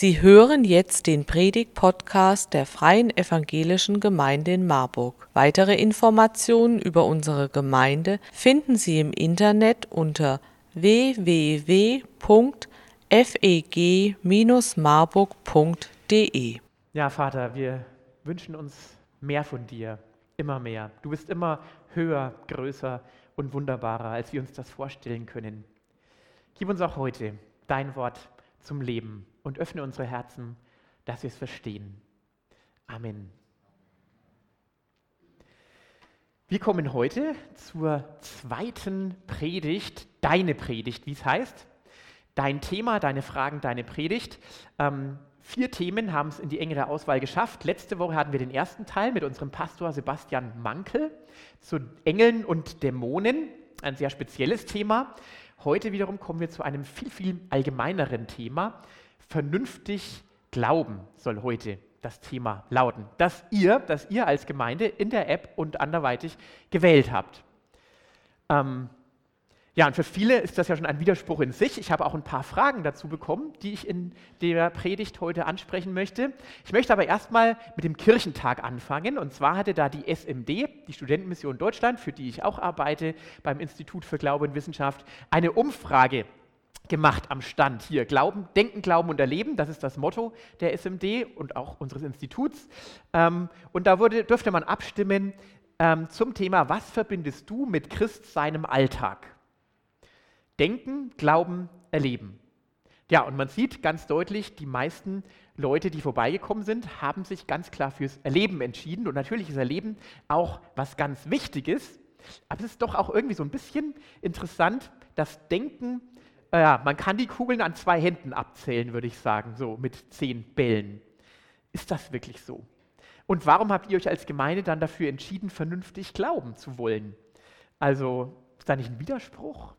Sie hören jetzt den Predig-Podcast der Freien Evangelischen Gemeinde in Marburg. Weitere Informationen über unsere Gemeinde finden Sie im Internet unter www.feg-marburg.de. Ja, Vater, wir wünschen uns mehr von dir, immer mehr. Du bist immer höher, größer und wunderbarer, als wir uns das vorstellen können. Gib uns auch heute dein Wort zum Leben und öffne unsere Herzen, dass wir es verstehen. Amen. Wir kommen heute zur zweiten Predigt, deine Predigt, wie es heißt. Dein Thema, deine Fragen, deine Predigt. Ähm, vier Themen haben es in die engere Auswahl geschafft. Letzte Woche hatten wir den ersten Teil mit unserem Pastor Sebastian Mankel zu Engeln und Dämonen, ein sehr spezielles Thema. Heute wiederum kommen wir zu einem viel, viel allgemeineren Thema, vernünftig glauben soll heute das Thema lauten, das ihr, das ihr als Gemeinde in der App und anderweitig gewählt habt. Ähm, ja, und für viele ist das ja schon ein Widerspruch in sich. Ich habe auch ein paar Fragen dazu bekommen, die ich in der Predigt heute ansprechen möchte. Ich möchte aber erstmal mit dem Kirchentag anfangen. Und zwar hatte da die SMD, die Studentenmission Deutschland, für die ich auch arbeite, beim Institut für Glaube und Wissenschaft, eine Umfrage gemacht am Stand hier. Glauben, Denken, Glauben und Erleben, das ist das Motto der SMD und auch unseres Instituts. Ähm, und da wurde, dürfte man abstimmen ähm, zum Thema, was verbindest du mit Christ seinem Alltag? Denken, Glauben, Erleben. Ja, und man sieht ganz deutlich, die meisten Leute, die vorbeigekommen sind, haben sich ganz klar fürs Erleben entschieden. Und natürlich ist Erleben auch was ganz Wichtiges. Aber es ist doch auch irgendwie so ein bisschen interessant, dass Denken ja, man kann die Kugeln an zwei Händen abzählen, würde ich sagen, so mit zehn Bällen. Ist das wirklich so? Und warum habt ihr euch als Gemeinde dann dafür entschieden, vernünftig glauben zu wollen? Also ist da nicht ein Widerspruch?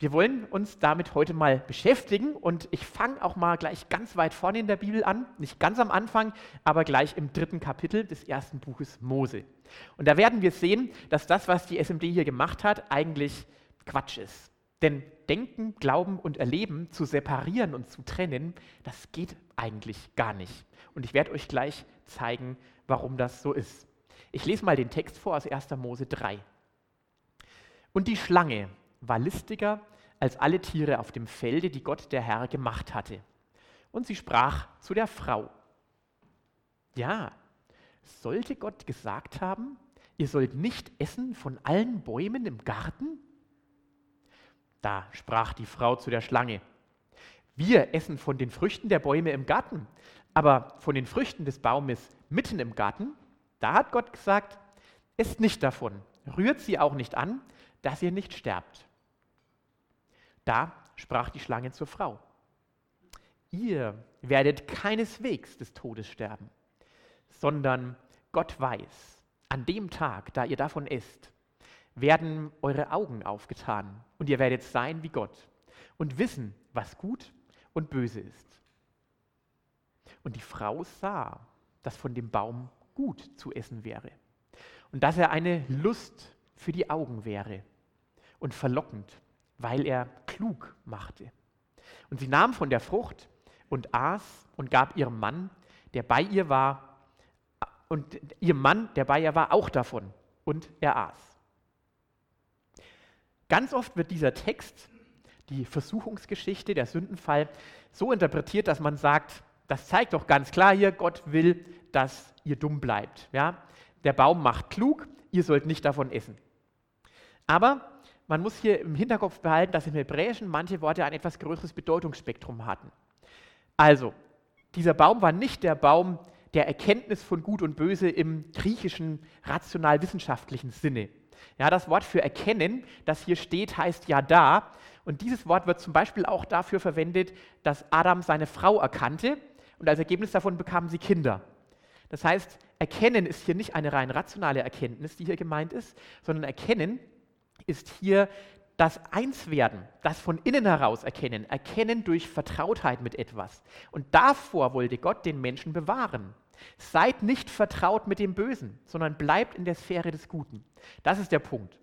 Wir wollen uns damit heute mal beschäftigen und ich fange auch mal gleich ganz weit vorne in der Bibel an, nicht ganz am Anfang, aber gleich im dritten Kapitel des ersten Buches Mose. Und da werden wir sehen, dass das, was die SMD hier gemacht hat, eigentlich Quatsch ist. Denn Denken, Glauben und Erleben zu separieren und zu trennen, das geht eigentlich gar nicht. Und ich werde euch gleich zeigen, warum das so ist. Ich lese mal den Text vor aus 1. Mose 3. Und die Schlange war listiger als alle Tiere auf dem Felde, die Gott der Herr gemacht hatte. Und sie sprach zu der Frau, ja, sollte Gott gesagt haben, ihr sollt nicht essen von allen Bäumen im Garten? Da sprach die Frau zu der Schlange, wir essen von den Früchten der Bäume im Garten, aber von den Früchten des Baumes mitten im Garten, da hat Gott gesagt, esst nicht davon, rührt sie auch nicht an, dass ihr nicht sterbt. Da sprach die Schlange zur Frau, ihr werdet keineswegs des Todes sterben, sondern Gott weiß, an dem Tag, da ihr davon esst, werden eure Augen aufgetan und ihr werdet sein wie Gott und wissen, was gut und böse ist. Und die Frau sah, dass von dem Baum gut zu essen wäre und dass er eine Lust für die Augen wäre und verlockend, weil er klug machte. Und sie nahm von der Frucht und aß und gab ihrem Mann, der bei ihr war, und ihrem Mann, der bei ihr war, auch davon, und er aß. Ganz oft wird dieser Text, die Versuchungsgeschichte, der Sündenfall, so interpretiert, dass man sagt, das zeigt doch ganz klar hier, Gott will, dass ihr dumm bleibt. Ja? Der Baum macht klug, ihr sollt nicht davon essen. Aber man muss hier im Hinterkopf behalten, dass im Hebräischen manche Worte ein etwas größeres Bedeutungsspektrum hatten. Also, dieser Baum war nicht der Baum der Erkenntnis von Gut und Böse im griechischen rational-wissenschaftlichen Sinne, ja, das Wort für erkennen, das hier steht, heißt ja da. Und dieses Wort wird zum Beispiel auch dafür verwendet, dass Adam seine Frau erkannte und als Ergebnis davon bekamen sie Kinder. Das heißt, erkennen ist hier nicht eine rein rationale Erkenntnis, die hier gemeint ist, sondern erkennen ist hier das Einswerden, das von innen heraus erkennen, erkennen durch Vertrautheit mit etwas. Und davor wollte Gott den Menschen bewahren. Seid nicht vertraut mit dem Bösen, sondern bleibt in der Sphäre des Guten. Das ist der Punkt.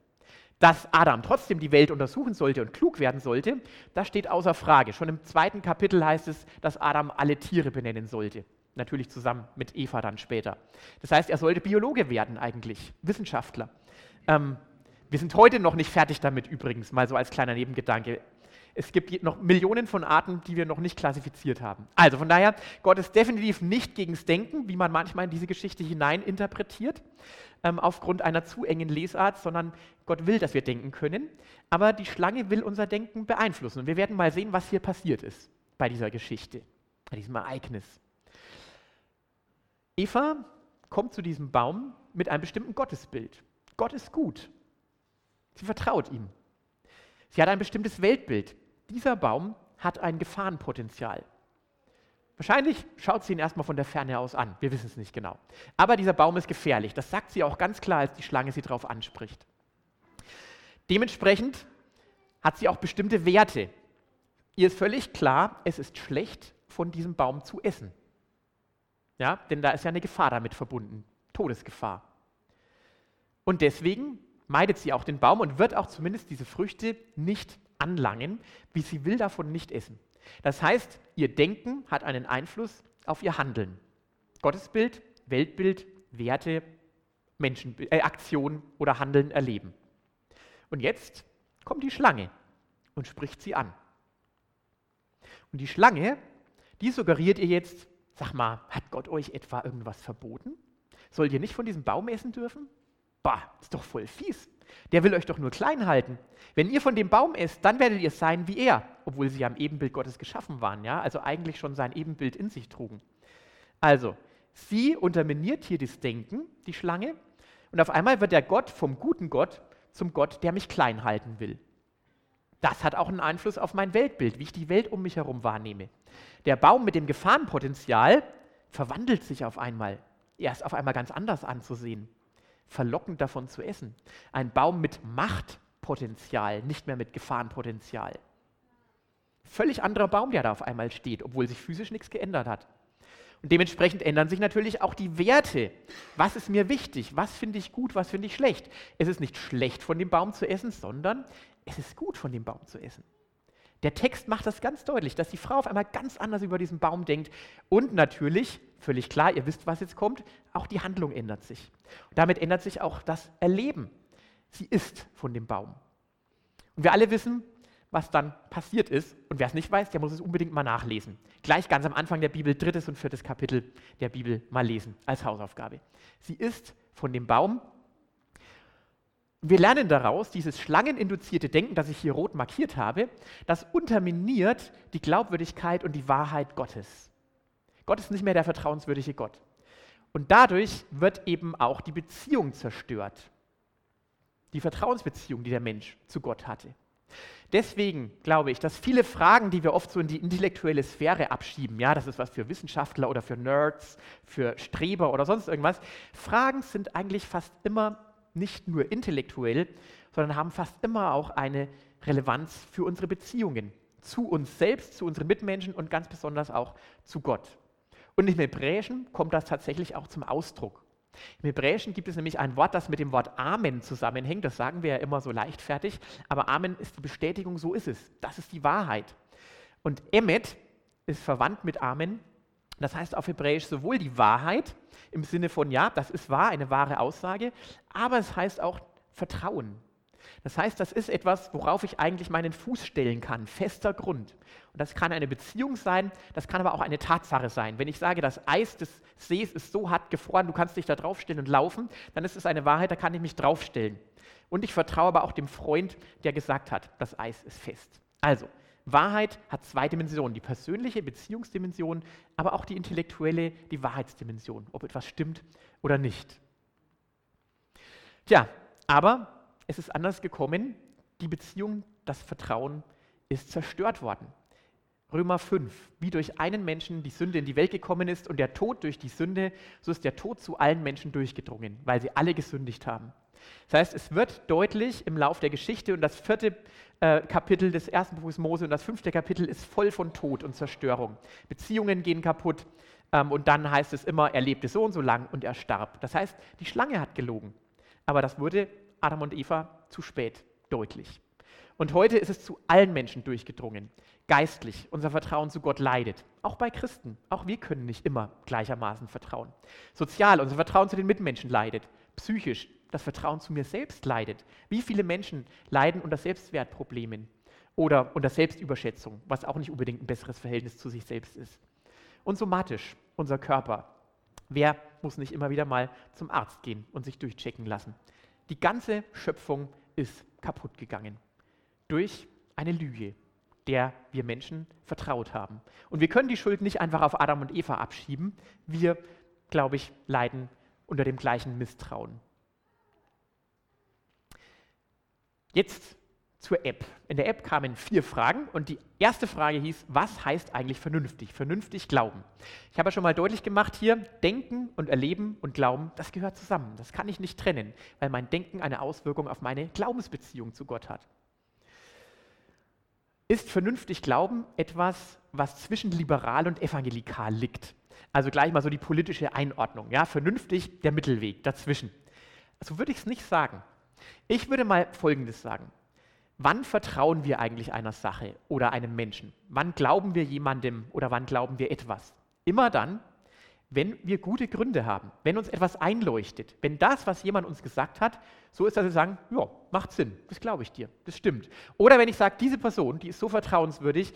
Dass Adam trotzdem die Welt untersuchen sollte und klug werden sollte, das steht außer Frage. Schon im zweiten Kapitel heißt es, dass Adam alle Tiere benennen sollte. Natürlich zusammen mit Eva dann später. Das heißt, er sollte Biologe werden eigentlich, Wissenschaftler. Ähm, wir sind heute noch nicht fertig damit übrigens, mal so als kleiner Nebengedanke. Es gibt noch Millionen von Arten, die wir noch nicht klassifiziert haben. Also von daher, Gott ist definitiv nicht gegens Denken, wie man manchmal in diese Geschichte hinein interpretiert, ähm, aufgrund einer zu engen Lesart, sondern Gott will, dass wir denken können. Aber die Schlange will unser Denken beeinflussen. Und wir werden mal sehen, was hier passiert ist bei dieser Geschichte, bei diesem Ereignis. Eva kommt zu diesem Baum mit einem bestimmten Gottesbild. Gott ist gut. Sie vertraut ihm. Sie hat ein bestimmtes Weltbild. Dieser Baum hat ein Gefahrenpotenzial. Wahrscheinlich schaut sie ihn erstmal von der Ferne aus an. Wir wissen es nicht genau. Aber dieser Baum ist gefährlich. Das sagt sie auch ganz klar, als die Schlange sie darauf anspricht. Dementsprechend hat sie auch bestimmte Werte. Ihr ist völlig klar, es ist schlecht, von diesem Baum zu essen. Ja, denn da ist ja eine Gefahr damit verbunden, Todesgefahr. Und deswegen meidet sie auch den Baum und wird auch zumindest diese Früchte nicht anlangen, wie sie will davon nicht essen. Das heißt, ihr Denken hat einen Einfluss auf ihr Handeln. Gottesbild, Weltbild, Werte, Menschen, äh, Aktion oder Handeln erleben. Und jetzt kommt die Schlange und spricht sie an. Und die Schlange, die suggeriert ihr jetzt, sag mal, hat Gott euch etwa irgendwas verboten? Sollt ihr nicht von diesem Baum essen dürfen? Bah, ist doch voll fies. Der will euch doch nur klein halten. Wenn ihr von dem Baum esst, dann werdet ihr sein wie er, obwohl sie ja im Ebenbild Gottes geschaffen waren, ja, also eigentlich schon sein Ebenbild in sich trugen. Also, sie unterminiert hier das Denken, die Schlange, und auf einmal wird der Gott vom guten Gott zum Gott, der mich klein halten will. Das hat auch einen Einfluss auf mein Weltbild, wie ich die Welt um mich herum wahrnehme. Der Baum mit dem Gefahrenpotenzial verwandelt sich auf einmal. Er ist auf einmal ganz anders anzusehen verlockend davon zu essen. Ein Baum mit Machtpotenzial, nicht mehr mit Gefahrenpotenzial. Völlig anderer Baum, der da auf einmal steht, obwohl sich physisch nichts geändert hat. Und dementsprechend ändern sich natürlich auch die Werte. Was ist mir wichtig? Was finde ich gut? Was finde ich schlecht? Es ist nicht schlecht, von dem Baum zu essen, sondern es ist gut, von dem Baum zu essen. Der Text macht das ganz deutlich, dass die Frau auf einmal ganz anders über diesen Baum denkt. Und natürlich, völlig klar, ihr wisst, was jetzt kommt, auch die Handlung ändert sich. Und damit ändert sich auch das Erleben. Sie isst von dem Baum. Und wir alle wissen, was dann passiert ist. Und wer es nicht weiß, der muss es unbedingt mal nachlesen. Gleich ganz am Anfang der Bibel, drittes und viertes Kapitel der Bibel mal lesen als Hausaufgabe. Sie isst von dem Baum wir lernen daraus, dieses schlangeninduzierte Denken, das ich hier rot markiert habe, das unterminiert die Glaubwürdigkeit und die Wahrheit Gottes. Gott ist nicht mehr der vertrauenswürdige Gott. Und dadurch wird eben auch die Beziehung zerstört. Die Vertrauensbeziehung, die der Mensch zu Gott hatte. Deswegen glaube ich, dass viele Fragen, die wir oft so in die intellektuelle Sphäre abschieben, ja, das ist was für Wissenschaftler oder für Nerds, für Streber oder sonst irgendwas, Fragen sind eigentlich fast immer nicht nur intellektuell, sondern haben fast immer auch eine Relevanz für unsere Beziehungen zu uns selbst, zu unseren Mitmenschen und ganz besonders auch zu Gott. Und im Hebräischen kommt das tatsächlich auch zum Ausdruck. Im Hebräischen gibt es nämlich ein Wort, das mit dem Wort Amen zusammenhängt. Das sagen wir ja immer so leichtfertig. Aber Amen ist die Bestätigung, so ist es. Das ist die Wahrheit. Und Emet ist verwandt mit Amen das heißt auf Hebräisch sowohl die Wahrheit im Sinne von, ja, das ist wahr, eine wahre Aussage, aber es heißt auch Vertrauen. Das heißt, das ist etwas, worauf ich eigentlich meinen Fuß stellen kann, fester Grund. Und das kann eine Beziehung sein, das kann aber auch eine Tatsache sein. Wenn ich sage, das Eis des Sees ist so hart gefroren, du kannst dich da draufstellen und laufen, dann ist es eine Wahrheit, da kann ich mich draufstellen. Und ich vertraue aber auch dem Freund, der gesagt hat, das Eis ist fest. Also, Wahrheit hat zwei Dimensionen, die persönliche Beziehungsdimension, aber auch die intellektuelle, die Wahrheitsdimension, ob etwas stimmt oder nicht. Tja, aber es ist anders gekommen, die Beziehung, das Vertrauen ist zerstört worden. Römer 5, wie durch einen Menschen die Sünde in die Welt gekommen ist und der Tod durch die Sünde, so ist der Tod zu allen Menschen durchgedrungen, weil sie alle gesündigt haben. Das heißt, es wird deutlich im Lauf der Geschichte und das vierte äh, Kapitel des ersten Buches Mose und das fünfte Kapitel ist voll von Tod und Zerstörung. Beziehungen gehen kaputt ähm, und dann heißt es immer, er lebte so und so lang und er starb. Das heißt, die Schlange hat gelogen. Aber das wurde Adam und Eva zu spät deutlich. Und heute ist es zu allen Menschen durchgedrungen. Geistlich, unser Vertrauen zu Gott leidet. Auch bei Christen. Auch wir können nicht immer gleichermaßen vertrauen. Sozial, unser Vertrauen zu den Mitmenschen leidet. Psychisch, das Vertrauen zu mir selbst leidet. Wie viele Menschen leiden unter Selbstwertproblemen oder unter Selbstüberschätzung, was auch nicht unbedingt ein besseres Verhältnis zu sich selbst ist. Und somatisch, unser Körper. Wer muss nicht immer wieder mal zum Arzt gehen und sich durchchecken lassen? Die ganze Schöpfung ist kaputt gegangen durch eine Lüge, der wir Menschen vertraut haben. Und wir können die Schuld nicht einfach auf Adam und Eva abschieben. Wir, glaube ich, leiden unter dem gleichen Misstrauen. Jetzt zur App. In der App kamen vier Fragen und die erste Frage hieß, was heißt eigentlich vernünftig? Vernünftig glauben. Ich habe ja schon mal deutlich gemacht hier, Denken und Erleben und Glauben, das gehört zusammen. Das kann ich nicht trennen, weil mein Denken eine Auswirkung auf meine Glaubensbeziehung zu Gott hat. Ist vernünftig Glauben etwas, was zwischen liberal und evangelikal liegt? Also gleich mal so die politische Einordnung. Ja, vernünftig der Mittelweg dazwischen. So würde ich es nicht sagen. Ich würde mal Folgendes sagen. Wann vertrauen wir eigentlich einer Sache oder einem Menschen? Wann glauben wir jemandem oder wann glauben wir etwas? Immer dann, wenn wir gute Gründe haben, wenn uns etwas einleuchtet, wenn das, was jemand uns gesagt hat, so ist, dass wir sagen, ja, macht Sinn, das glaube ich dir, das stimmt. Oder wenn ich sage, diese Person, die ist so vertrauenswürdig,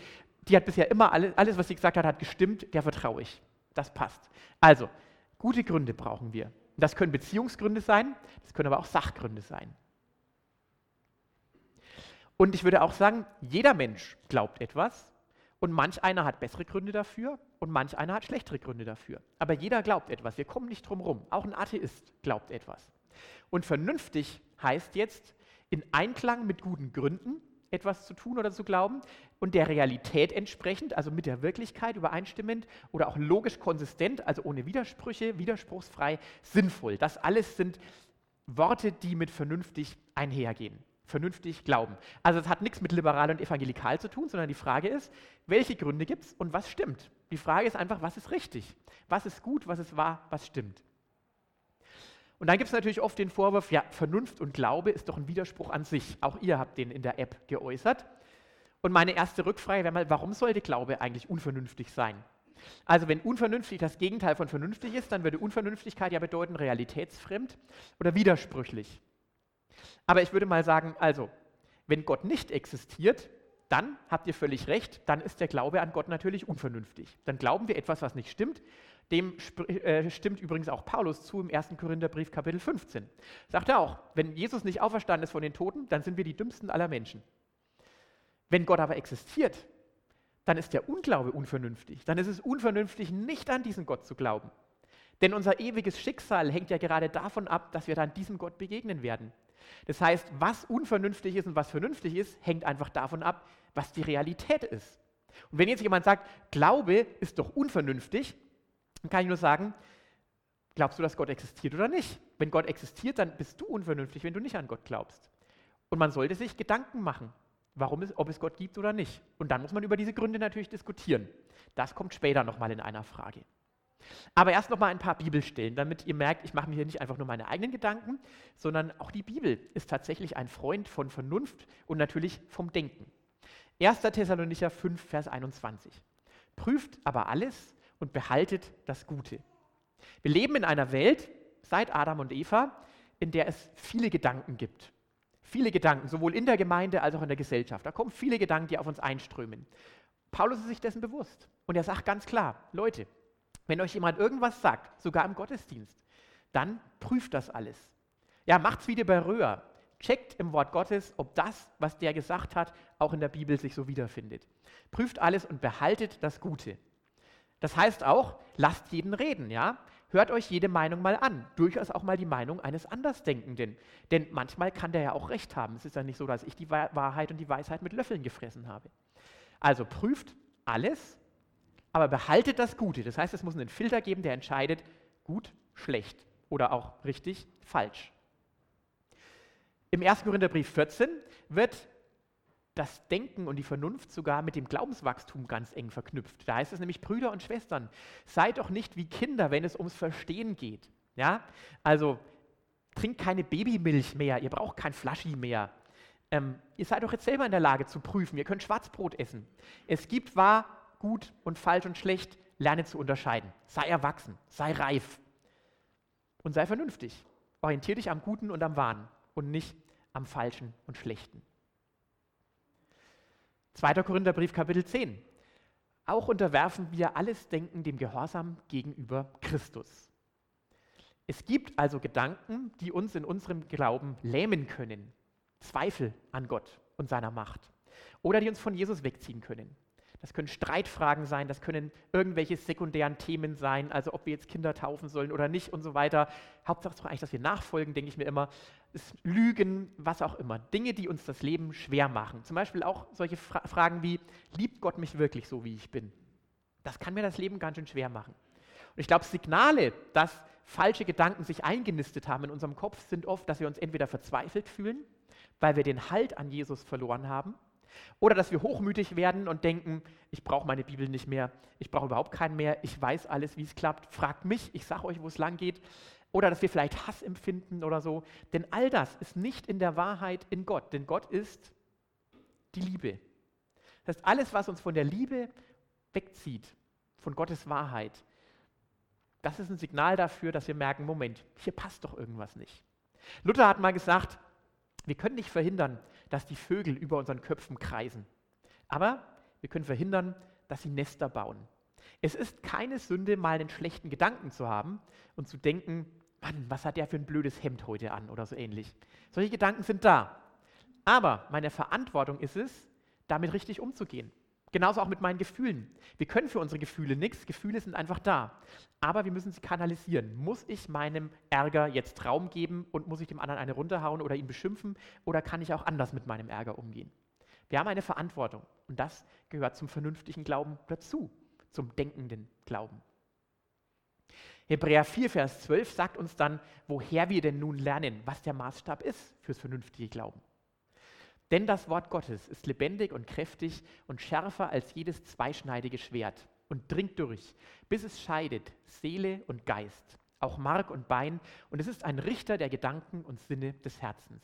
die hat bisher immer alles, alles was sie gesagt hat, hat gestimmt, der vertraue ich. Das passt. Also, gute Gründe brauchen wir. Das können Beziehungsgründe sein, das können aber auch Sachgründe sein. Und ich würde auch sagen, jeder Mensch glaubt etwas und manch einer hat bessere Gründe dafür und manch einer hat schlechtere Gründe dafür. Aber jeder glaubt etwas. Wir kommen nicht drum rum. Auch ein Atheist glaubt etwas. Und vernünftig heißt jetzt, in Einklang mit guten Gründen etwas zu tun oder zu glauben und der Realität entsprechend, also mit der Wirklichkeit übereinstimmend oder auch logisch konsistent, also ohne Widersprüche, widerspruchsfrei, sinnvoll. Das alles sind Worte, die mit vernünftig einhergehen vernünftig glauben. Also es hat nichts mit liberal und evangelikal zu tun, sondern die Frage ist, welche Gründe gibt es und was stimmt? Die Frage ist einfach, was ist richtig? Was ist gut, was ist wahr, was stimmt? Und dann gibt es natürlich oft den Vorwurf, ja, Vernunft und Glaube ist doch ein Widerspruch an sich. Auch ihr habt den in der App geäußert. Und meine erste Rückfrage wäre mal, warum sollte Glaube eigentlich unvernünftig sein? Also wenn unvernünftig das Gegenteil von vernünftig ist, dann würde Unvernünftigkeit ja bedeuten realitätsfremd oder widersprüchlich. Aber ich würde mal sagen, also, wenn Gott nicht existiert, dann habt ihr völlig recht, dann ist der Glaube an Gott natürlich unvernünftig. Dann glauben wir etwas, was nicht stimmt. Dem äh, stimmt übrigens auch Paulus zu im 1. Korintherbrief Kapitel 15. Sagt er auch, wenn Jesus nicht auferstanden ist von den Toten, dann sind wir die dümmsten aller Menschen. Wenn Gott aber existiert, dann ist der Unglaube unvernünftig. Dann ist es unvernünftig, nicht an diesen Gott zu glauben. Denn unser ewiges Schicksal hängt ja gerade davon ab, dass wir dann diesem Gott begegnen werden. Das heißt, was unvernünftig ist und was vernünftig ist, hängt einfach davon ab, was die Realität ist. Und wenn jetzt jemand sagt, Glaube ist doch unvernünftig, dann kann ich nur sagen, glaubst du, dass Gott existiert oder nicht? Wenn Gott existiert, dann bist du unvernünftig, wenn du nicht an Gott glaubst. Und man sollte sich Gedanken machen, warum es, ob es Gott gibt oder nicht. Und dann muss man über diese Gründe natürlich diskutieren. Das kommt später nochmal in einer Frage. Aber erst noch mal ein paar Bibelstellen, damit ihr merkt, ich mache mir hier nicht einfach nur meine eigenen Gedanken, sondern auch die Bibel ist tatsächlich ein Freund von Vernunft und natürlich vom Denken. 1. Thessalonicher 5, Vers 21. Prüft aber alles und behaltet das Gute. Wir leben in einer Welt, seit Adam und Eva, in der es viele Gedanken gibt. Viele Gedanken, sowohl in der Gemeinde als auch in der Gesellschaft. Da kommen viele Gedanken, die auf uns einströmen. Paulus ist sich dessen bewusst. Und er sagt ganz klar, Leute, wenn euch jemand irgendwas sagt, sogar im Gottesdienst, dann prüft das alles. Ja, macht's wie bei Röhr. Checkt im Wort Gottes, ob das, was der gesagt hat, auch in der Bibel sich so wiederfindet. Prüft alles und behaltet das Gute. Das heißt auch, lasst jeden reden, ja? Hört euch jede Meinung mal an, durchaus auch mal die Meinung eines Andersdenkenden. Denn manchmal kann der ja auch recht haben. Es ist ja nicht so, dass ich die Wahrheit und die Weisheit mit Löffeln gefressen habe. Also prüft alles aber behaltet das Gute. Das heißt, es muss einen Filter geben, der entscheidet, gut, schlecht oder auch richtig, falsch. Im 1. Korintherbrief 14 wird das Denken und die Vernunft sogar mit dem Glaubenswachstum ganz eng verknüpft. Da heißt es nämlich, Brüder und Schwestern, seid doch nicht wie Kinder, wenn es ums Verstehen geht. Ja? Also trinkt keine Babymilch mehr, ihr braucht kein Flaschi mehr. Ähm, ihr seid doch jetzt selber in der Lage zu prüfen, ihr könnt Schwarzbrot essen. Es gibt wahr, gut und falsch und schlecht, lerne zu unterscheiden. Sei erwachsen, sei reif und sei vernünftig. Orientier dich am Guten und am Wahren und nicht am Falschen und Schlechten. 2. Korintherbrief, Kapitel 10. Auch unterwerfen wir alles Denken dem Gehorsam gegenüber Christus. Es gibt also Gedanken, die uns in unserem Glauben lähmen können. Zweifel an Gott und seiner Macht. Oder die uns von Jesus wegziehen können. Das können Streitfragen sein, das können irgendwelche sekundären Themen sein, also ob wir jetzt Kinder taufen sollen oder nicht und so weiter. Hauptsache ist eigentlich, dass wir nachfolgen, denke ich mir immer. Es Lügen, was auch immer. Dinge, die uns das Leben schwer machen. Zum Beispiel auch solche Fra Fragen wie, liebt Gott mich wirklich so, wie ich bin? Das kann mir das Leben ganz schön schwer machen. Und ich glaube, Signale, dass falsche Gedanken sich eingenistet haben in unserem Kopf, sind oft, dass wir uns entweder verzweifelt fühlen, weil wir den Halt an Jesus verloren haben, oder dass wir hochmütig werden und denken, ich brauche meine Bibel nicht mehr, ich brauche überhaupt keinen mehr, ich weiß alles, wie es klappt, fragt mich, ich sage euch, wo es lang geht. Oder dass wir vielleicht Hass empfinden oder so. Denn all das ist nicht in der Wahrheit in Gott, denn Gott ist die Liebe. Das heißt, alles, was uns von der Liebe wegzieht, von Gottes Wahrheit, das ist ein Signal dafür, dass wir merken, Moment, hier passt doch irgendwas nicht. Luther hat mal gesagt, wir können nicht verhindern, dass die Vögel über unseren Köpfen kreisen. Aber wir können verhindern, dass sie Nester bauen. Es ist keine Sünde, mal einen schlechten Gedanken zu haben und zu denken, Mann, was hat der für ein blödes Hemd heute an oder so ähnlich. Solche Gedanken sind da. Aber meine Verantwortung ist es, damit richtig umzugehen. Genauso auch mit meinen Gefühlen. Wir können für unsere Gefühle nichts, Gefühle sind einfach da. Aber wir müssen sie kanalisieren. Muss ich meinem Ärger jetzt Raum geben und muss ich dem anderen eine runterhauen oder ihn beschimpfen oder kann ich auch anders mit meinem Ärger umgehen? Wir haben eine Verantwortung und das gehört zum vernünftigen Glauben dazu, zum denkenden Glauben. Hebräer 4, Vers 12 sagt uns dann, woher wir denn nun lernen, was der Maßstab ist fürs vernünftige Glauben. Denn das Wort Gottes ist lebendig und kräftig und schärfer als jedes zweischneidige Schwert und dringt durch, bis es scheidet Seele und Geist, auch Mark und Bein, und es ist ein Richter der Gedanken und Sinne des Herzens.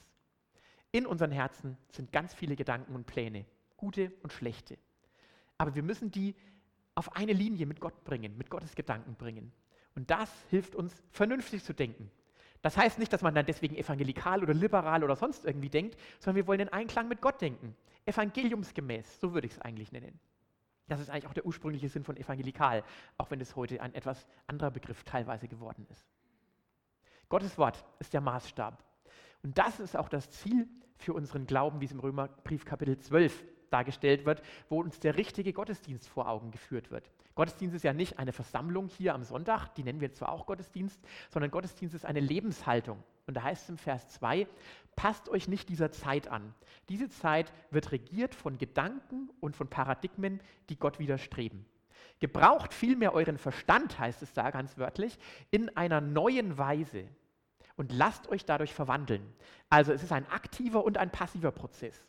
In unseren Herzen sind ganz viele Gedanken und Pläne, gute und schlechte. Aber wir müssen die auf eine Linie mit Gott bringen, mit Gottes Gedanken bringen. Und das hilft uns, vernünftig zu denken, das heißt nicht, dass man dann deswegen evangelikal oder liberal oder sonst irgendwie denkt, sondern wir wollen in Einklang mit Gott denken. Evangeliumsgemäß, so würde ich es eigentlich nennen. Das ist eigentlich auch der ursprüngliche Sinn von evangelikal, auch wenn es heute ein etwas anderer Begriff teilweise geworden ist. Gottes Wort ist der Maßstab. Und das ist auch das Ziel für unseren Glauben, wie es im Römerbrief Kapitel 12 dargestellt wird, wo uns der richtige Gottesdienst vor Augen geführt wird. Gottesdienst ist ja nicht eine Versammlung hier am Sonntag, die nennen wir zwar auch Gottesdienst, sondern Gottesdienst ist eine Lebenshaltung. Und da heißt es im Vers 2, passt euch nicht dieser Zeit an. Diese Zeit wird regiert von Gedanken und von Paradigmen, die Gott widerstreben. Gebraucht vielmehr euren Verstand, heißt es da ganz wörtlich, in einer neuen Weise und lasst euch dadurch verwandeln. Also es ist ein aktiver und ein passiver Prozess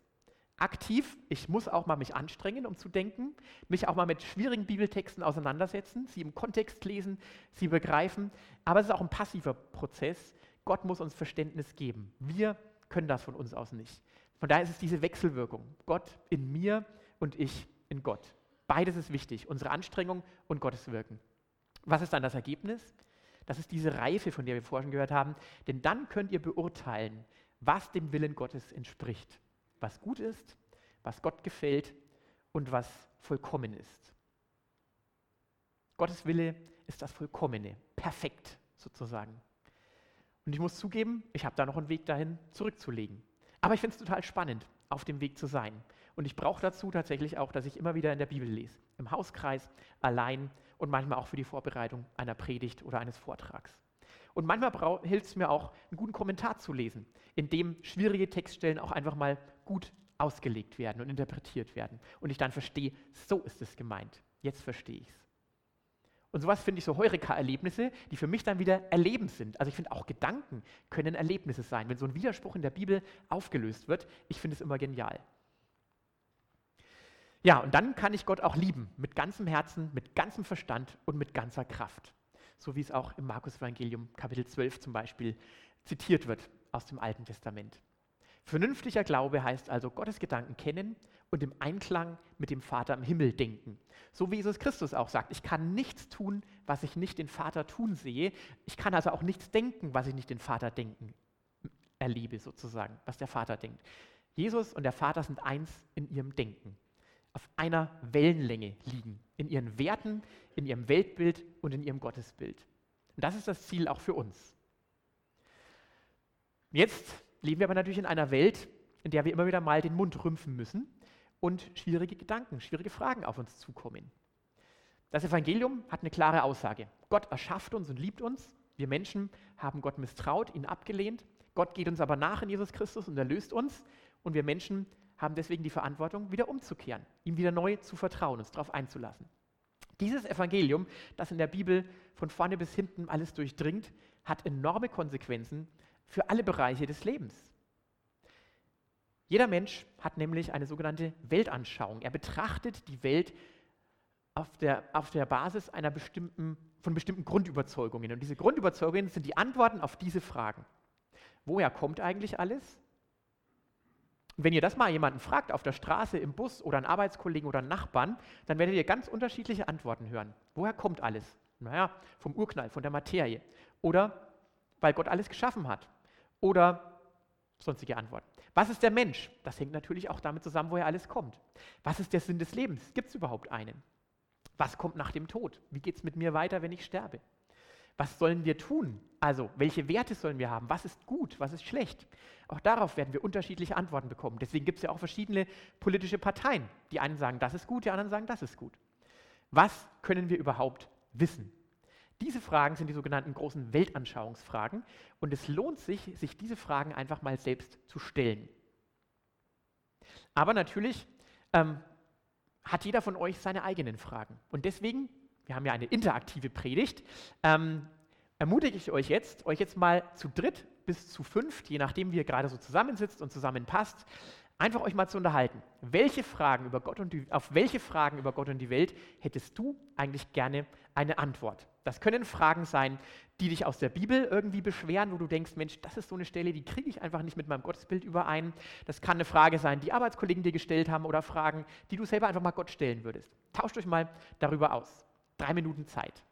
aktiv, ich muss auch mal mich anstrengen, um zu denken, mich auch mal mit schwierigen Bibeltexten auseinandersetzen, sie im Kontext lesen, sie begreifen, aber es ist auch ein passiver Prozess. Gott muss uns Verständnis geben. Wir können das von uns aus nicht. Von daher ist es diese Wechselwirkung. Gott in mir und ich in Gott. Beides ist wichtig, unsere Anstrengung und Gottes Wirken. Was ist dann das Ergebnis? Das ist diese Reife, von der wir vorhin gehört haben. Denn dann könnt ihr beurteilen, was dem Willen Gottes entspricht was gut ist, was Gott gefällt und was vollkommen ist. Gottes Wille ist das Vollkommene, perfekt sozusagen. Und ich muss zugeben, ich habe da noch einen Weg dahin zurückzulegen. Aber ich finde es total spannend, auf dem Weg zu sein. Und ich brauche dazu tatsächlich auch, dass ich immer wieder in der Bibel lese. Im Hauskreis, allein und manchmal auch für die Vorbereitung einer Predigt oder eines Vortrags. Und manchmal hilft es mir auch, einen guten Kommentar zu lesen, in dem schwierige Textstellen auch einfach mal gut ausgelegt werden und interpretiert werden. Und ich dann verstehe, so ist es gemeint. Jetzt verstehe ich es. Und sowas finde ich so Heureka-Erlebnisse, die für mich dann wieder Erleben sind. Also ich finde auch Gedanken können Erlebnisse sein. Wenn so ein Widerspruch in der Bibel aufgelöst wird, ich finde es immer genial. Ja, und dann kann ich Gott auch lieben, mit ganzem Herzen, mit ganzem Verstand und mit ganzer Kraft so wie es auch im Markus-Evangelium Kapitel 12 zum Beispiel zitiert wird aus dem Alten Testament. Vernünftiger Glaube heißt also Gottes Gedanken kennen und im Einklang mit dem Vater im Himmel denken. So wie Jesus Christus auch sagt, ich kann nichts tun, was ich nicht den Vater tun sehe. Ich kann also auch nichts denken, was ich nicht den Vater denken erlebe, sozusagen, was der Vater denkt. Jesus und der Vater sind eins in ihrem Denken, auf einer Wellenlänge liegen, in ihren Werten, in ihrem Weltbild und in ihrem Gottesbild. Und das ist das Ziel auch für uns. Jetzt leben wir aber natürlich in einer Welt, in der wir immer wieder mal den Mund rümpfen müssen und schwierige Gedanken, schwierige Fragen auf uns zukommen. Das Evangelium hat eine klare Aussage. Gott erschafft uns und liebt uns. Wir Menschen haben Gott misstraut, ihn abgelehnt. Gott geht uns aber nach in Jesus Christus und erlöst uns. Und wir Menschen haben deswegen die Verantwortung, wieder umzukehren, ihm wieder neu zu vertrauen, uns darauf einzulassen. Dieses Evangelium, das in der Bibel von vorne bis hinten alles durchdringt, hat enorme Konsequenzen für alle Bereiche des Lebens. Jeder Mensch hat nämlich eine sogenannte Weltanschauung. Er betrachtet die Welt auf der, auf der Basis einer bestimmten, von bestimmten Grundüberzeugungen. Und diese Grundüberzeugungen sind die Antworten auf diese Fragen. Woher kommt eigentlich alles? Und wenn ihr das mal jemanden fragt, auf der Straße, im Bus oder einen Arbeitskollegen oder einen Nachbarn, dann werdet ihr ganz unterschiedliche Antworten hören. Woher kommt alles? Naja, vom Urknall, von der Materie. Oder weil Gott alles geschaffen hat. Oder sonstige Antworten. Was ist der Mensch? Das hängt natürlich auch damit zusammen, woher alles kommt. Was ist der Sinn des Lebens? Gibt es überhaupt einen? Was kommt nach dem Tod? Wie geht es mit mir weiter, wenn ich sterbe? Was sollen wir tun? Also, welche Werte sollen wir haben? Was ist gut? Was ist schlecht? Auch darauf werden wir unterschiedliche Antworten bekommen. Deswegen gibt es ja auch verschiedene politische Parteien. Die einen sagen, das ist gut, die anderen sagen, das ist gut. Was können wir überhaupt wissen? Diese Fragen sind die sogenannten großen Weltanschauungsfragen und es lohnt sich, sich diese Fragen einfach mal selbst zu stellen. Aber natürlich ähm, hat jeder von euch seine eigenen Fragen. Und deswegen wir haben ja eine interaktive Predigt, ähm, ermutige ich euch jetzt, euch jetzt mal zu dritt bis zu fünft, je nachdem, wie ihr gerade so zusammensitzt und zusammenpasst, einfach euch mal zu unterhalten. Welche Fragen über Gott und die, auf welche Fragen über Gott und die Welt hättest du eigentlich gerne eine Antwort? Das können Fragen sein, die dich aus der Bibel irgendwie beschweren, wo du denkst, Mensch, das ist so eine Stelle, die kriege ich einfach nicht mit meinem Gottesbild überein. Das kann eine Frage sein, die Arbeitskollegen dir gestellt haben oder Fragen, die du selber einfach mal Gott stellen würdest. Tauscht euch mal darüber aus. Drei Minuten Zeit.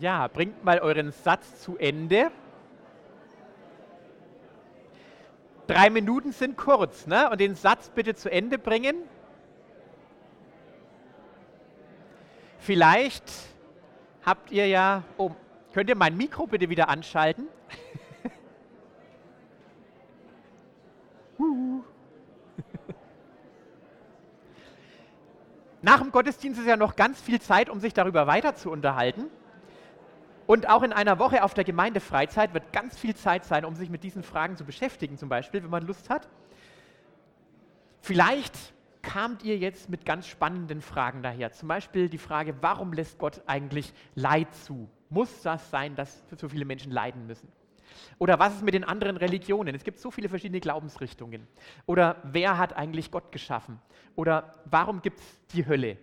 Ja, bringt mal euren Satz zu Ende. Drei Minuten sind kurz, ne? Und den Satz bitte zu Ende bringen. Vielleicht habt ihr ja, oh, könnt ihr mein Mikro bitte wieder anschalten? Nach dem Gottesdienst ist ja noch ganz viel Zeit, um sich darüber weiter zu unterhalten. Und auch in einer Woche auf der Gemeindefreizeit wird ganz viel Zeit sein, um sich mit diesen Fragen zu beschäftigen, zum Beispiel, wenn man Lust hat. Vielleicht kamt ihr jetzt mit ganz spannenden Fragen daher. Zum Beispiel die Frage, warum lässt Gott eigentlich Leid zu? Muss das sein, dass so viele Menschen leiden müssen? Oder was ist mit den anderen Religionen? Es gibt so viele verschiedene Glaubensrichtungen. Oder wer hat eigentlich Gott geschaffen? Oder warum gibt es die Hölle?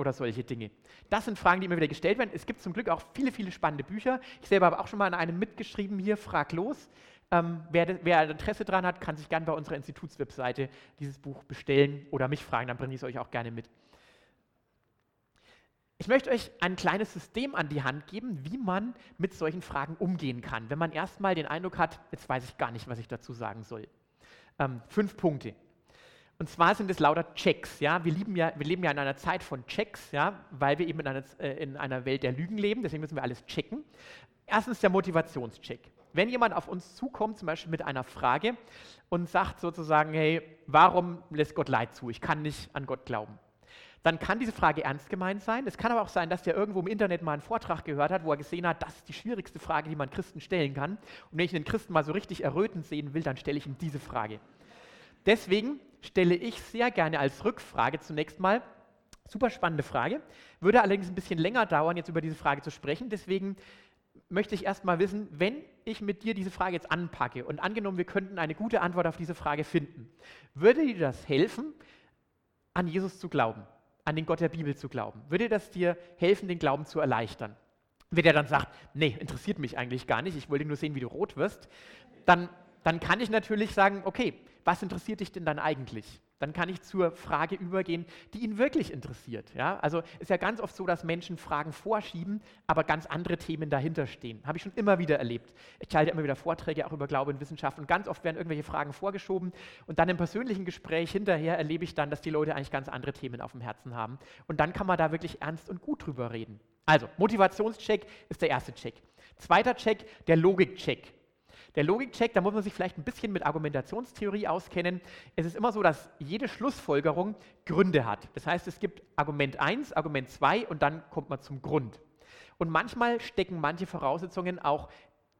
Oder solche Dinge. Das sind Fragen, die immer wieder gestellt werden. Es gibt zum Glück auch viele, viele spannende Bücher. Ich selber habe auch schon mal an einem mitgeschrieben hier, Frag los. Ähm, wer, wer, Interesse daran hat, kann sich gerne bei unserer Institutswebseite dieses Buch bestellen oder mich fragen, dann bringe ich es euch auch gerne mit. Ich möchte euch ein kleines System an die Hand geben, wie man mit solchen Fragen umgehen kann, wenn man erstmal den Eindruck hat, jetzt weiß ich gar nicht, was ich dazu sagen soll. Ähm, fünf Punkte. Und zwar sind es lauter Checks. Ja? Wir, ja, wir leben ja in einer Zeit von Checks, ja? weil wir eben in einer, äh, in einer Welt der Lügen leben, deswegen müssen wir alles checken. Erstens der Motivationscheck. Wenn jemand auf uns zukommt, zum Beispiel mit einer Frage und sagt sozusagen, hey, warum lässt Gott Leid zu? Ich kann nicht an Gott glauben dann kann diese Frage ernst gemeint sein. Es kann aber auch sein, dass der irgendwo im Internet mal einen Vortrag gehört hat, wo er gesehen hat, das ist die schwierigste Frage, die man Christen stellen kann. Und wenn ich einen Christen mal so richtig errötend sehen will, dann stelle ich ihm diese Frage. Deswegen stelle ich sehr gerne als Rückfrage zunächst mal, super spannende Frage, würde allerdings ein bisschen länger dauern, jetzt über diese Frage zu sprechen. Deswegen möchte ich erst mal wissen, wenn ich mit dir diese Frage jetzt anpacke und angenommen, wir könnten eine gute Antwort auf diese Frage finden, würde dir das helfen, an Jesus zu glauben? an den Gott der Bibel zu glauben? Würde das dir helfen, den Glauben zu erleichtern? Wenn der dann sagt, nee, interessiert mich eigentlich gar nicht, ich wollte nur sehen, wie du rot wirst, dann, dann kann ich natürlich sagen, okay, was interessiert dich denn dann eigentlich? Dann kann ich zur Frage übergehen, die ihn wirklich interessiert. Ja? Also ist ja ganz oft so, dass Menschen Fragen vorschieben, aber ganz andere Themen dahinter stehen. Habe ich schon immer wieder erlebt. Ich halte immer wieder Vorträge auch über Glaube und Wissenschaft und ganz oft werden irgendwelche Fragen vorgeschoben und dann im persönlichen Gespräch hinterher erlebe ich dann, dass die Leute eigentlich ganz andere Themen auf dem Herzen haben. Und dann kann man da wirklich ernst und gut drüber reden. Also, Motivationscheck ist der erste Check. Zweiter Check, der Logikcheck. Der Logikcheck, da muss man sich vielleicht ein bisschen mit Argumentationstheorie auskennen. Es ist immer so, dass jede Schlussfolgerung Gründe hat. Das heißt, es gibt Argument 1, Argument 2 und dann kommt man zum Grund. Und manchmal stecken manche Voraussetzungen auch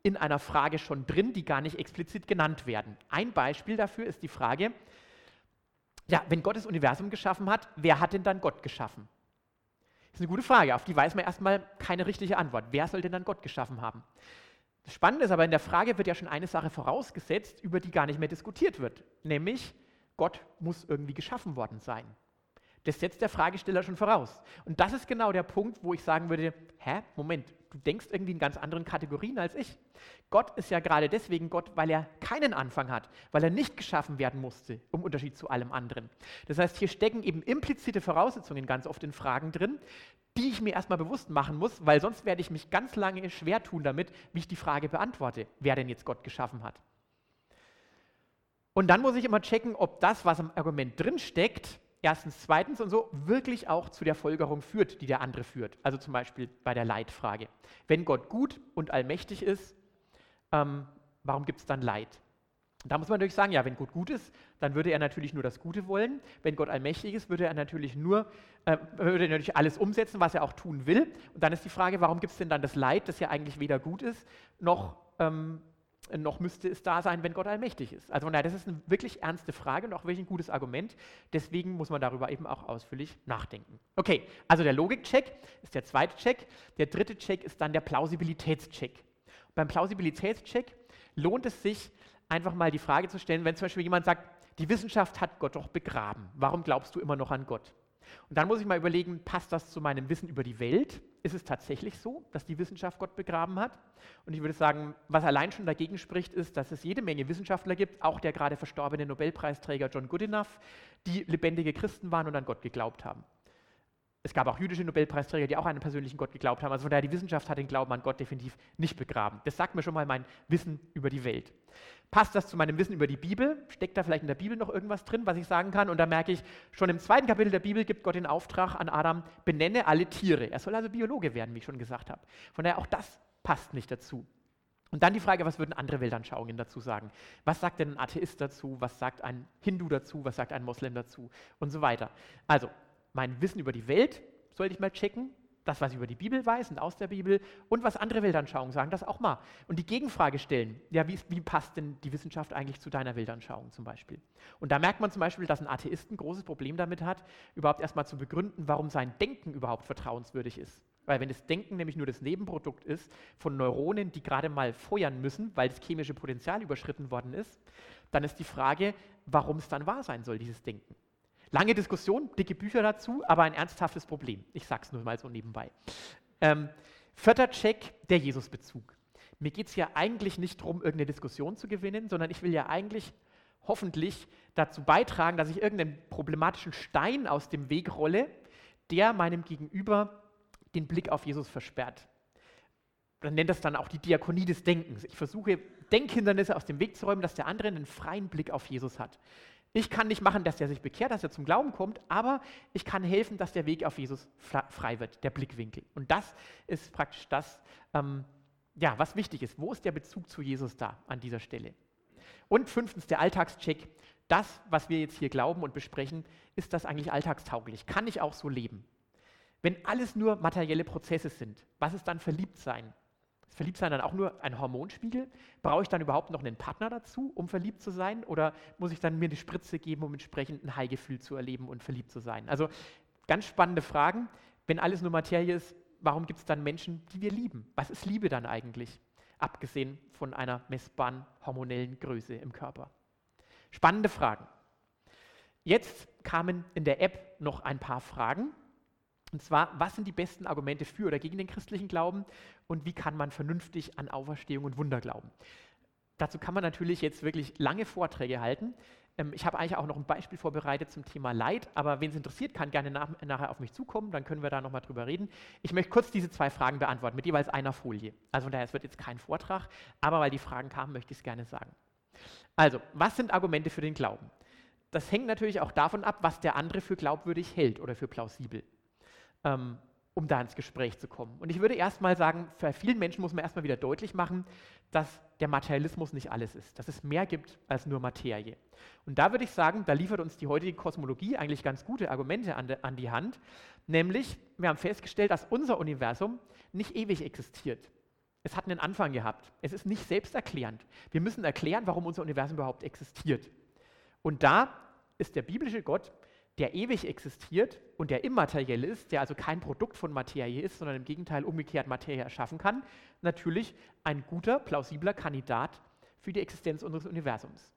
in einer Frage schon drin, die gar nicht explizit genannt werden. Ein Beispiel dafür ist die Frage, ja, wenn Gott das Universum geschaffen hat, wer hat denn dann Gott geschaffen? Das ist eine gute Frage, auf die weiß man erstmal keine richtige Antwort. Wer soll denn dann Gott geschaffen haben? Das Spannende ist aber, in der Frage wird ja schon eine Sache vorausgesetzt, über die gar nicht mehr diskutiert wird, nämlich Gott muss irgendwie geschaffen worden sein. Das setzt der Fragesteller schon voraus. Und das ist genau der Punkt, wo ich sagen würde, hä, Moment, du denkst irgendwie in ganz anderen Kategorien als ich. Gott ist ja gerade deswegen Gott, weil er keinen Anfang hat, weil er nicht geschaffen werden musste, im Unterschied zu allem anderen. Das heißt, hier stecken eben implizite Voraussetzungen ganz oft in Fragen drin, die ich mir erstmal bewusst machen muss, weil sonst werde ich mich ganz lange schwer tun damit, wie ich die Frage beantworte, wer denn jetzt Gott geschaffen hat. Und dann muss ich immer checken, ob das, was im Argument drin steckt, erstens, zweitens und so wirklich auch zu der Folgerung führt, die der andere führt. Also zum Beispiel bei der Leitfrage. Wenn Gott gut und allmächtig ist, ähm, warum gibt es dann Leid? Da muss man natürlich sagen, ja, wenn Gott gut ist, dann würde er natürlich nur das Gute wollen. Wenn Gott allmächtig ist, würde er natürlich nur, äh, würde er natürlich alles umsetzen, was er auch tun will. Und dann ist die Frage, warum gibt es denn dann das Leid, das ja eigentlich weder gut ist, noch ähm, noch müsste es da sein, wenn Gott allmächtig ist. Also naja, das ist eine wirklich ernste Frage und auch wirklich ein gutes Argument. Deswegen muss man darüber eben auch ausführlich nachdenken. Okay, also der Logikcheck ist der zweite Check. Der dritte Check ist dann der Plausibilitätscheck. Beim Plausibilitätscheck lohnt es sich, einfach mal die Frage zu stellen, wenn zum Beispiel jemand sagt, die Wissenschaft hat Gott doch begraben. Warum glaubst du immer noch an Gott? Und dann muss ich mal überlegen, passt das zu meinem Wissen über die Welt? Ist es tatsächlich so, dass die Wissenschaft Gott begraben hat? Und ich würde sagen, was allein schon dagegen spricht, ist, dass es jede Menge Wissenschaftler gibt, auch der gerade verstorbene Nobelpreisträger John Goodenough, die lebendige Christen waren und an Gott geglaubt haben. Es gab auch jüdische Nobelpreisträger, die auch an einen persönlichen Gott geglaubt haben. Also von daher, die Wissenschaft hat den Glauben an Gott definitiv nicht begraben. Das sagt mir schon mal mein Wissen über die Welt. Passt das zu meinem Wissen über die Bibel? Steckt da vielleicht in der Bibel noch irgendwas drin, was ich sagen kann? Und da merke ich, schon im zweiten Kapitel der Bibel gibt Gott den Auftrag an Adam, benenne alle Tiere. Er soll also Biologe werden, wie ich schon gesagt habe. Von daher, auch das passt nicht dazu. Und dann die Frage, was würden andere Weltanschauungen dazu sagen? Was sagt denn ein Atheist dazu? Was sagt ein Hindu dazu? Was sagt ein Moslem dazu? Und so weiter. Also, mein Wissen über die Welt sollte ich mal checken, das, was ich über die Bibel weiß und aus der Bibel und was andere Weltanschauungen sagen, das auch mal. Und die Gegenfrage stellen, ja, wie, wie, passt denn die Wissenschaft eigentlich zu deiner Weltanschauung zum Beispiel? Und da merkt man zum Beispiel, dass ein Atheist ein großes Problem damit hat, überhaupt erstmal zu begründen, warum sein Denken überhaupt vertrauenswürdig ist. Weil wenn das Denken nämlich nur das Nebenprodukt ist von Neuronen, die gerade mal feuern müssen, weil das chemische Potenzial überschritten worden ist, dann ist die Frage, warum es dann wahr sein soll, dieses Denken. Lange Diskussion, dicke Bücher dazu, aber ein ernsthaftes Problem. Ich sage es nur mal so nebenbei. Ähm, vierter Check, der Jesusbezug. Mir geht es ja eigentlich nicht darum, irgendeine Diskussion zu gewinnen, sondern ich will ja eigentlich hoffentlich dazu beitragen, dass ich irgendeinen problematischen Stein aus dem Weg rolle, der meinem Gegenüber den Blick auf Jesus versperrt. Man nennt das dann auch die Diakonie des Denkens. Ich versuche, Denkhindernisse aus dem Weg zu räumen, dass der andere einen freien Blick auf Jesus hat. Ich kann nicht machen, dass er sich bekehrt, dass er zum Glauben kommt, aber ich kann helfen, dass der Weg auf Jesus frei wird, der Blickwinkel. Und das ist praktisch das, ähm, ja, was wichtig ist. Wo ist der Bezug zu Jesus da an dieser Stelle? Und fünftens, der Alltagscheck. Das, was wir jetzt hier glauben und besprechen, ist das eigentlich alltagstauglich? Kann ich auch so leben? Wenn alles nur materielle Prozesse sind, was ist dann Verliebtsein? Ist Verliebtsein dann auch nur ein Hormonspiegel? Brauche ich dann überhaupt noch einen Partner dazu, um verliebt zu sein? Oder muss ich dann mir eine Spritze geben, um entsprechend ein High-Gefühl zu erleben und verliebt zu sein? Also ganz spannende Fragen. Wenn alles nur Materie ist, warum gibt es dann Menschen, die wir lieben? Was ist Liebe dann eigentlich? Abgesehen von einer messbaren hormonellen Größe im Körper. Spannende Fragen. Jetzt kamen in der App noch ein paar Fragen. Und zwar, was sind die besten Argumente für oder gegen den christlichen Glauben und wie kann man vernünftig an Auferstehung und Wunder glauben? Dazu kann man natürlich jetzt wirklich lange Vorträge halten. Ähm, ich habe eigentlich auch noch ein Beispiel vorbereitet zum Thema Leid, aber wen es interessiert, kann gerne nach, nachher auf mich zukommen, dann können wir da nochmal drüber reden. Ich möchte kurz diese zwei Fragen beantworten, mit jeweils einer Folie. Also von daher, es wird jetzt kein Vortrag, aber weil die Fragen kamen, möchte ich es gerne sagen. Also, was sind Argumente für den Glauben? Das hängt natürlich auch davon ab, was der andere für glaubwürdig hält oder für plausibel ähm, um da ins Gespräch zu kommen. Und ich würde erstmal sagen, für vielen Menschen muss man erstmal wieder deutlich machen, dass der Materialismus nicht alles ist, dass es mehr gibt als nur Materie. Und da würde ich sagen, da liefert uns die heutige Kosmologie eigentlich ganz gute Argumente an, de, an die Hand, nämlich wir haben festgestellt, dass unser Universum nicht ewig existiert. Es hat einen Anfang gehabt. Es ist nicht selbsterklärend. Wir müssen erklären, warum unser Universum überhaupt existiert. Und da ist der biblische Gott der ewig existiert und der immateriell ist, der also kein Produkt von Materie ist, sondern im Gegenteil umgekehrt Materie erschaffen kann, natürlich ein guter, plausibler Kandidat für die Existenz unseres Universums.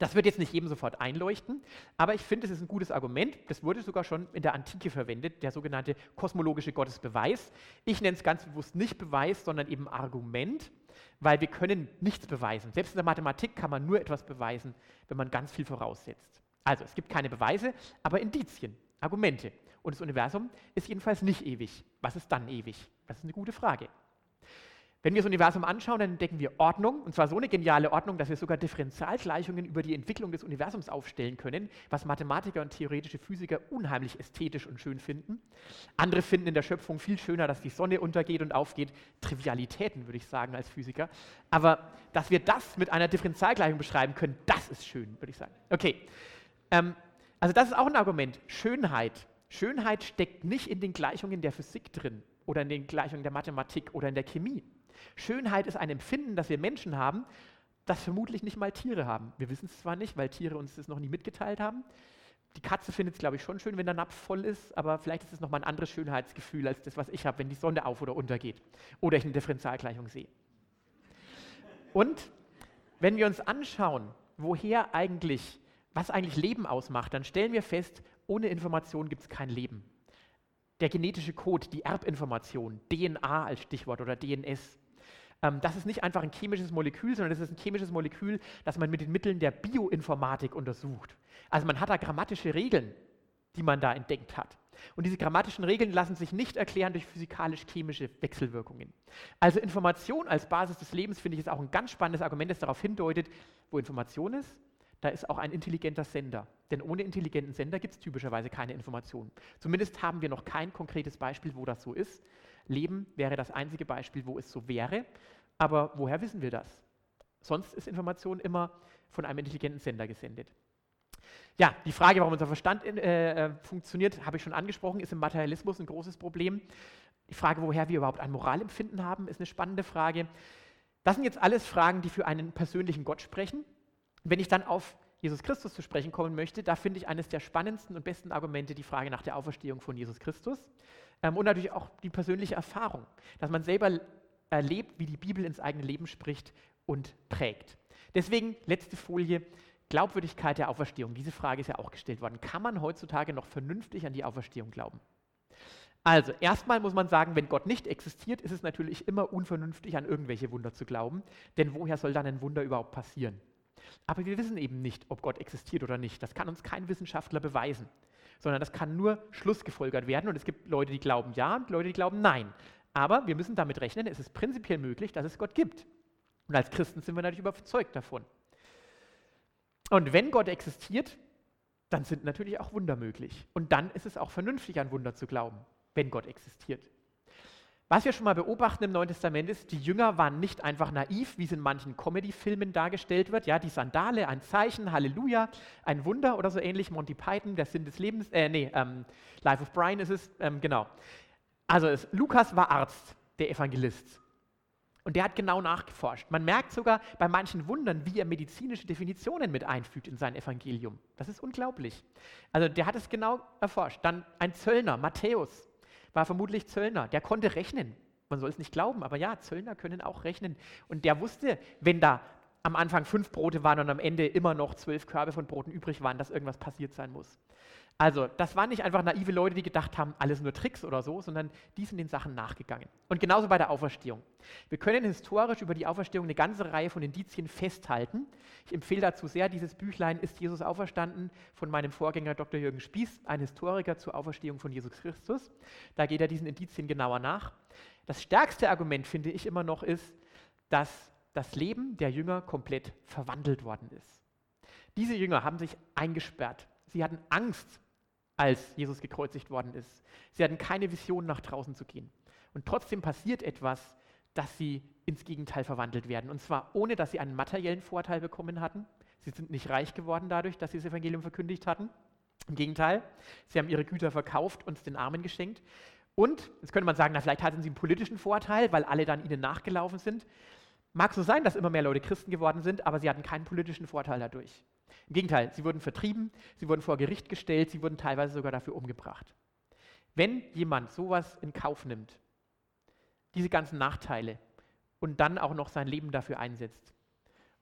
Das wird jetzt nicht jedem sofort einleuchten, aber ich finde, es ist ein gutes Argument. Das wurde sogar schon in der Antike verwendet, der sogenannte kosmologische Gottesbeweis. Ich nenne es ganz bewusst nicht Beweis, sondern eben Argument, weil wir können nichts beweisen. Selbst in der Mathematik kann man nur etwas beweisen, wenn man ganz viel voraussetzt. Also es gibt keine Beweise, aber Indizien, Argumente. Und das Universum ist jedenfalls nicht ewig. Was ist dann ewig? Das ist eine gute Frage. Wenn wir das Universum anschauen, dann entdecken wir Ordnung, und zwar so eine geniale Ordnung, dass wir sogar Differentialgleichungen über die Entwicklung des Universums aufstellen können, was Mathematiker und theoretische Physiker unheimlich ästhetisch und schön finden. Andere finden in der Schöpfung viel schöner, dass die Sonne untergeht und aufgeht. Trivialitäten, würde ich sagen, als Physiker. Aber dass wir das mit einer Differentialgleichung beschreiben können, das ist schön, würde ich sagen. Okay, ähm, also das ist auch ein Argument. Schönheit. Schönheit steckt nicht in den Gleichungen der Physik drin oder in den Gleichungen der Mathematik oder in der Chemie. Schönheit ist ein Empfinden, das wir Menschen haben, das vermutlich nicht mal Tiere haben. Wir wissen es zwar nicht, weil Tiere uns das noch nie mitgeteilt haben. Die Katze findet es, glaube ich, schon schön, wenn der Napf voll ist, aber vielleicht ist es nochmal ein anderes Schönheitsgefühl als das, was ich habe, wenn die Sonne auf oder untergeht oder ich eine Differentialgleichung sehe. Und wenn wir uns anschauen, woher eigentlich was eigentlich Leben ausmacht, dann stellen wir fest, ohne Information gibt es kein Leben. Der genetische Code, die Erbinformation, DNA als Stichwort oder DNS, ähm, das ist nicht einfach ein chemisches Molekül, sondern das ist ein chemisches Molekül, das man mit den Mitteln der Bioinformatik untersucht. Also man hat da grammatische Regeln, die man da entdeckt hat. Und diese grammatischen Regeln lassen sich nicht erklären durch physikalisch-chemische Wechselwirkungen. Also Information als Basis des Lebens finde ich ist auch ein ganz spannendes Argument, das darauf hindeutet, wo Information ist, da ist auch ein intelligenter Sender. Denn ohne intelligenten Sender gibt es typischerweise keine Informationen. Zumindest haben wir noch kein konkretes Beispiel, wo das so ist. Leben wäre das einzige Beispiel, wo es so wäre. Aber woher wissen wir das? Sonst ist Information immer von einem intelligenten Sender gesendet. Ja, die Frage, warum unser Verstand äh, äh, funktioniert, habe ich schon angesprochen, ist im Materialismus ein großes Problem. Die Frage, woher wir überhaupt ein Moralempfinden haben, ist eine spannende Frage. Das sind jetzt alles Fragen, die für einen persönlichen Gott sprechen. Wenn ich dann auf Jesus Christus zu sprechen kommen möchte, da finde ich eines der spannendsten und besten Argumente die Frage nach der Auferstehung von Jesus Christus ähm, und natürlich auch die persönliche Erfahrung, dass man selber erlebt, wie die Bibel ins eigene Leben spricht und prägt. Deswegen letzte Folie, Glaubwürdigkeit der Auferstehung. Diese Frage ist ja auch gestellt worden. Kann man heutzutage noch vernünftig an die Auferstehung glauben? Also, erstmal muss man sagen, wenn Gott nicht existiert, ist es natürlich immer unvernünftig, an irgendwelche Wunder zu glauben. Denn woher soll dann ein Wunder überhaupt passieren? Aber wir wissen eben nicht, ob Gott existiert oder nicht. Das kann uns kein Wissenschaftler beweisen, sondern das kann nur schlussgefolgert werden. Und es gibt Leute, die glauben ja und Leute, die glauben nein. Aber wir müssen damit rechnen, es ist prinzipiell möglich, dass es Gott gibt. Und als Christen sind wir natürlich überzeugt davon. Und wenn Gott existiert, dann sind natürlich auch Wunder möglich. Und dann ist es auch vernünftig, an Wunder zu glauben, wenn Gott existiert. Was wir schon mal beobachten im Neuen Testament ist, die Jünger waren nicht einfach naiv, wie es in manchen Comedy-Filmen dargestellt wird. Ja, die Sandale, ein Zeichen, Halleluja, ein Wunder oder so ähnlich. Monty Python, der Sinn des Lebens, äh, nee, ähm, Life of Brian ist es, ähm, genau. Also es, Lukas war Arzt, der Evangelist. Und der hat genau nachgeforscht. Man merkt sogar bei manchen Wundern, wie er medizinische Definitionen mit einfügt in sein Evangelium. Das ist unglaublich. Also der hat es genau erforscht. Dann ein Zöllner, Matthäus, war vermutlich Zöllner. Der konnte rechnen. Man soll es nicht glauben, aber ja, Zöllner können auch rechnen. Und der wusste, wenn da am Anfang fünf Brote waren und am Ende immer noch zwölf Körbe von Broten übrig waren, dass irgendwas passiert sein muss. Also, das waren nicht einfach naive Leute, die gedacht haben, alles nur Tricks oder so, sondern die sind den Sachen nachgegangen. Und genauso bei der Auferstehung. Wir können historisch über die Auferstehung eine ganze Reihe von Indizien festhalten. Ich empfehle dazu sehr dieses Büchlein Ist Jesus auferstanden von meinem Vorgänger Dr. Jürgen Spieß, ein Historiker zur Auferstehung von Jesus Christus. Da geht er diesen Indizien genauer nach. Das stärkste Argument, finde ich immer noch, ist, dass das Leben der Jünger komplett verwandelt worden ist. Diese Jünger haben sich eingesperrt. Sie hatten Angst als Jesus gekreuzigt worden ist. Sie hatten keine Vision, nach draußen zu gehen. Und trotzdem passiert etwas, dass sie ins Gegenteil verwandelt werden. Und zwar ohne, dass sie einen materiellen Vorteil bekommen hatten. Sie sind nicht reich geworden dadurch, dass sie das Evangelium verkündigt hatten. Im Gegenteil, sie haben ihre Güter verkauft und den Armen geschenkt. Und, jetzt könnte man sagen, na, vielleicht hatten sie einen politischen Vorteil, weil alle dann ihnen nachgelaufen sind. Mag so sein, dass immer mehr Leute Christen geworden sind, aber sie hatten keinen politischen Vorteil dadurch. Im Gegenteil, sie wurden vertrieben, sie wurden vor Gericht gestellt, sie wurden teilweise sogar dafür umgebracht. Wenn jemand sowas in Kauf nimmt, diese ganzen Nachteile, und dann auch noch sein Leben dafür einsetzt,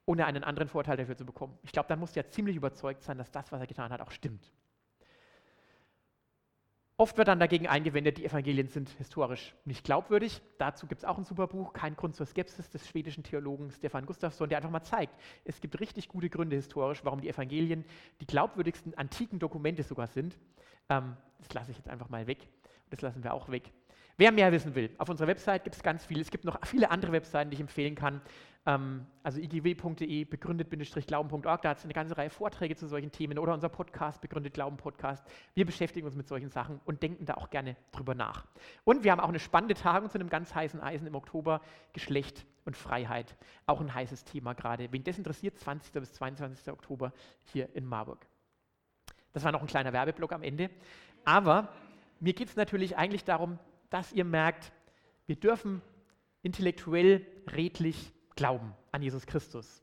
ohne einen anderen Vorteil dafür zu bekommen, ich glaube, dann muss er ziemlich überzeugt sein, dass das, was er getan hat, auch stimmt. Oft wird dann dagegen eingewendet, die Evangelien sind historisch nicht glaubwürdig. Dazu gibt es auch ein super Buch, Kein Grund zur Skepsis des schwedischen Theologen Stefan Gustafsson, der einfach mal zeigt, es gibt richtig gute Gründe historisch, warum die Evangelien die glaubwürdigsten antiken Dokumente sogar sind. Ähm, das lasse ich jetzt einfach mal weg. Das lassen wir auch weg. Wer mehr wissen will, auf unserer Website gibt es ganz viel. Es gibt noch viele andere Webseiten, die ich empfehlen kann. Ähm, also igw.de, begründet-glauben.org, da hat es eine ganze Reihe Vorträge zu solchen Themen oder unser Podcast, Begründet Glauben Podcast. Wir beschäftigen uns mit solchen Sachen und denken da auch gerne drüber nach. Und wir haben auch eine spannende Tagung zu einem ganz heißen Eisen im Oktober, Geschlecht und Freiheit. Auch ein heißes Thema gerade. Wen das interessiert, 20. bis 22. Oktober hier in Marburg. Das war noch ein kleiner Werbeblock am Ende. Aber mir geht es natürlich eigentlich darum, dass ihr merkt, wir dürfen intellektuell redlich glauben an Jesus Christus.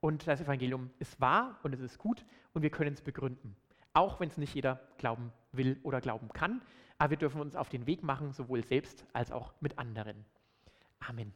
Und das Evangelium ist wahr und es ist gut und wir können es begründen. Auch wenn es nicht jeder glauben will oder glauben kann. Aber wir dürfen uns auf den Weg machen, sowohl selbst als auch mit anderen. Amen.